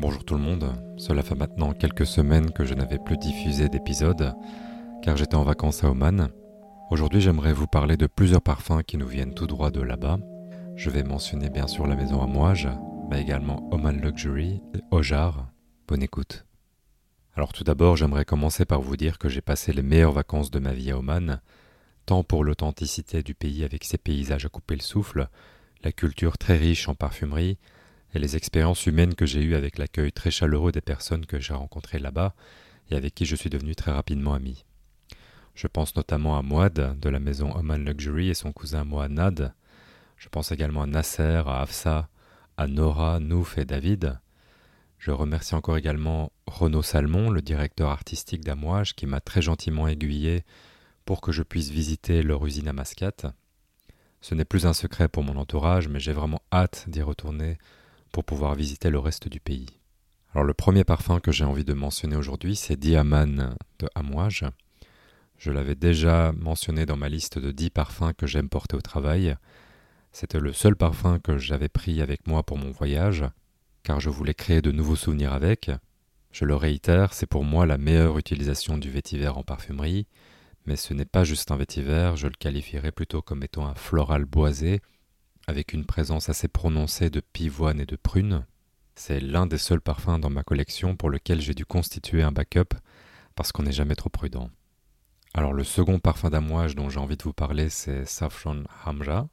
Bonjour tout le monde, cela fait maintenant quelques semaines que je n'avais plus diffusé d'épisodes car j'étais en vacances à Oman. Aujourd'hui j'aimerais vous parler de plusieurs parfums qui nous viennent tout droit de là-bas. Je vais mentionner bien sûr la maison Amouage, mais également Oman Luxury et Ojar. Bonne écoute. Alors tout d'abord j'aimerais commencer par vous dire que j'ai passé les meilleures vacances de ma vie à Oman, tant pour l'authenticité du pays avec ses paysages à couper le souffle, la culture très riche en parfumerie, et les expériences humaines que j'ai eues avec l'accueil très chaleureux des personnes que j'ai rencontrées là-bas et avec qui je suis devenu très rapidement ami. Je pense notamment à Mouad de la maison Oman Luxury et son cousin Mohanad. Je pense également à Nasser, à Afsa, à Nora, Nouf et David. Je remercie encore également Renaud Salmon, le directeur artistique d'Amouage, qui m'a très gentiment aiguillé pour que je puisse visiter leur usine à Mascate. Ce n'est plus un secret pour mon entourage, mais j'ai vraiment hâte d'y retourner pour pouvoir visiter le reste du pays. Alors le premier parfum que j'ai envie de mentionner aujourd'hui, c'est Diaman de Amouage. Je l'avais déjà mentionné dans ma liste de 10 parfums que j'aime porter au travail. C'était le seul parfum que j'avais pris avec moi pour mon voyage, car je voulais créer de nouveaux souvenirs avec. Je le réitère, c'est pour moi la meilleure utilisation du vétiver en parfumerie, mais ce n'est pas juste un vétiver, je le qualifierais plutôt comme étant un floral boisé, avec une présence assez prononcée de pivoine et de prune. C'est l'un des seuls parfums dans ma collection pour lequel j'ai dû constituer un backup parce qu'on n'est jamais trop prudent. Alors le second parfum d'amouage dont j'ai envie de vous parler, c'est Saffron Hamra,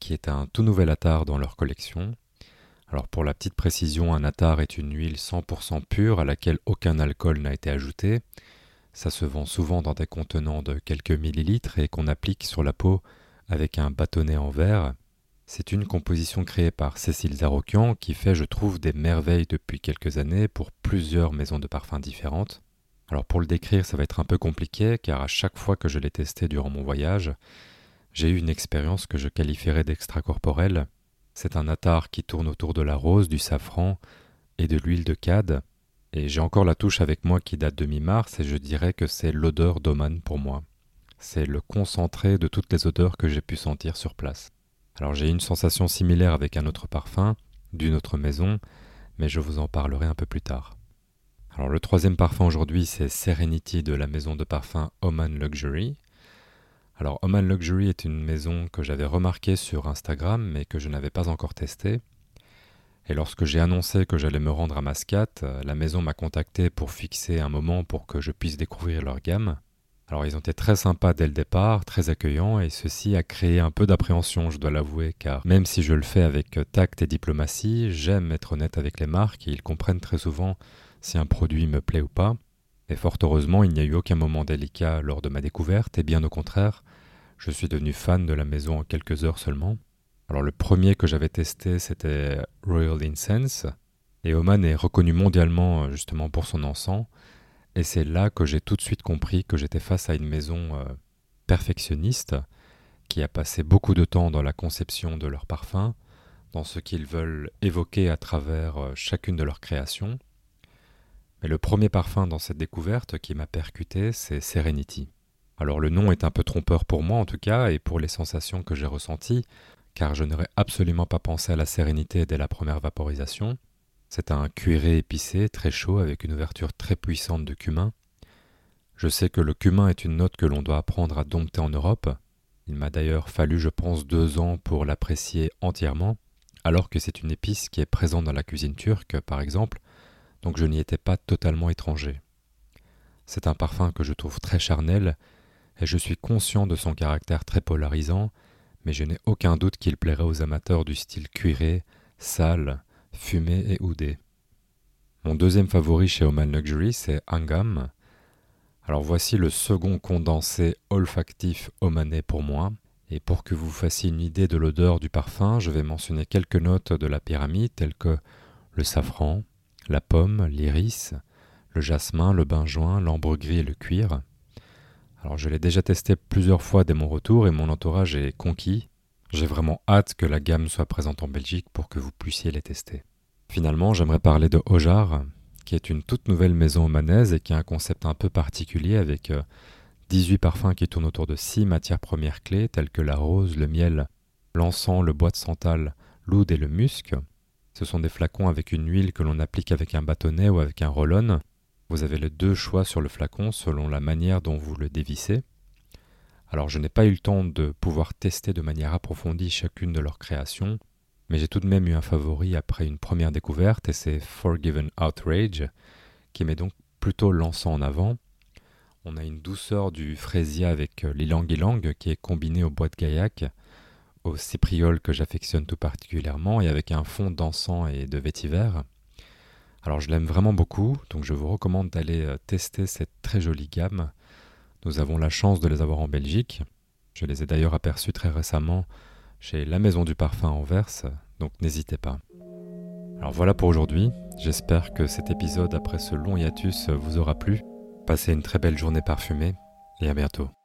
qui est un tout nouvel attar dans leur collection. Alors pour la petite précision, un attar est une huile 100% pure à laquelle aucun alcool n'a été ajouté. Ça se vend souvent dans des contenants de quelques millilitres et qu'on applique sur la peau avec un bâtonnet en verre. C'est une composition créée par Cécile Zarokian qui fait, je trouve, des merveilles depuis quelques années pour plusieurs maisons de parfums différentes. Alors pour le décrire, ça va être un peu compliqué car à chaque fois que je l'ai testé durant mon voyage, j'ai eu une expérience que je qualifierais d'extracorporelle. C'est un attar qui tourne autour de la rose, du safran et de l'huile de cade. Et j'ai encore la touche avec moi qui date de mi-mars et je dirais que c'est l'odeur d'Oman pour moi. C'est le concentré de toutes les odeurs que j'ai pu sentir sur place. Alors j'ai une sensation similaire avec un autre parfum, d'une autre maison, mais je vous en parlerai un peu plus tard. Alors le troisième parfum aujourd'hui c'est Serenity de la maison de parfum Oman Luxury. Alors Oman Luxury est une maison que j'avais remarquée sur Instagram mais que je n'avais pas encore testée. Et lorsque j'ai annoncé que j'allais me rendre à Mascate, la maison m'a contacté pour fixer un moment pour que je puisse découvrir leur gamme. Alors ils ont été très sympas dès le départ, très accueillants, et ceci a créé un peu d'appréhension, je dois l'avouer, car même si je le fais avec tact et diplomatie, j'aime être honnête avec les marques et ils comprennent très souvent si un produit me plaît ou pas. Et fort heureusement, il n'y a eu aucun moment délicat lors de ma découverte, et bien au contraire, je suis devenu fan de la maison en quelques heures seulement. Alors le premier que j'avais testé, c'était Royal Incense, et Oman est reconnu mondialement justement pour son encens, et c'est là que j'ai tout de suite compris que j'étais face à une maison euh, perfectionniste qui a passé beaucoup de temps dans la conception de leurs parfums, dans ce qu'ils veulent évoquer à travers euh, chacune de leurs créations. Mais le premier parfum dans cette découverte qui m'a percuté, c'est Serenity. Alors le nom est un peu trompeur pour moi en tout cas et pour les sensations que j'ai ressenties, car je n'aurais absolument pas pensé à la sérénité dès la première vaporisation. C'est un cuiré épicé, très chaud, avec une ouverture très puissante de cumin. Je sais que le cumin est une note que l'on doit apprendre à dompter en Europe. Il m'a d'ailleurs fallu, je pense, deux ans pour l'apprécier entièrement, alors que c'est une épice qui est présente dans la cuisine turque, par exemple, donc je n'y étais pas totalement étranger. C'est un parfum que je trouve très charnel, et je suis conscient de son caractère très polarisant, mais je n'ai aucun doute qu'il plairait aux amateurs du style cuiré, sale, fumé et oudé. Mon deuxième favori chez Oman Luxury, c'est Angam. Alors voici le second condensé olfactif omanais pour moi. Et pour que vous fassiez une idée de l'odeur du parfum, je vais mentionner quelques notes de la pyramide telles que le safran, la pomme, l'iris, le jasmin, le benjoin, l'ambre gris et le cuir. Alors je l'ai déjà testé plusieurs fois dès mon retour et mon entourage est conquis. J'ai vraiment hâte que la gamme soit présente en Belgique pour que vous puissiez les tester. Finalement, j'aimerais parler de Ojar, qui est une toute nouvelle maison omanaise et qui a un concept un peu particulier avec 18 euh, parfums qui tournent autour de 6 matières premières clés telles que la rose, le miel, l'encens, le bois de santal, l'oud et le musc. Ce sont des flacons avec une huile que l'on applique avec un bâtonnet ou avec un roll-on. Vous avez les deux choix sur le flacon selon la manière dont vous le dévissez. Alors je n'ai pas eu le temps de pouvoir tester de manière approfondie chacune de leurs créations, mais j'ai tout de même eu un favori après une première découverte et c'est Forgiven Outrage, qui met donc plutôt l'encens en avant. On a une douceur du fraisier avec euh, l'ilang-ilang qui est combiné au bois de gaillac, au cypriol que j'affectionne tout particulièrement et avec un fond d'encens et de vétiver. Alors je l'aime vraiment beaucoup, donc je vous recommande d'aller euh, tester cette très jolie gamme. Nous avons la chance de les avoir en Belgique. Je les ai d'ailleurs aperçus très récemment chez la Maison du Parfum Anvers, donc n'hésitez pas. Alors voilà pour aujourd'hui, j'espère que cet épisode après ce long hiatus vous aura plu. Passez une très belle journée parfumée et à bientôt.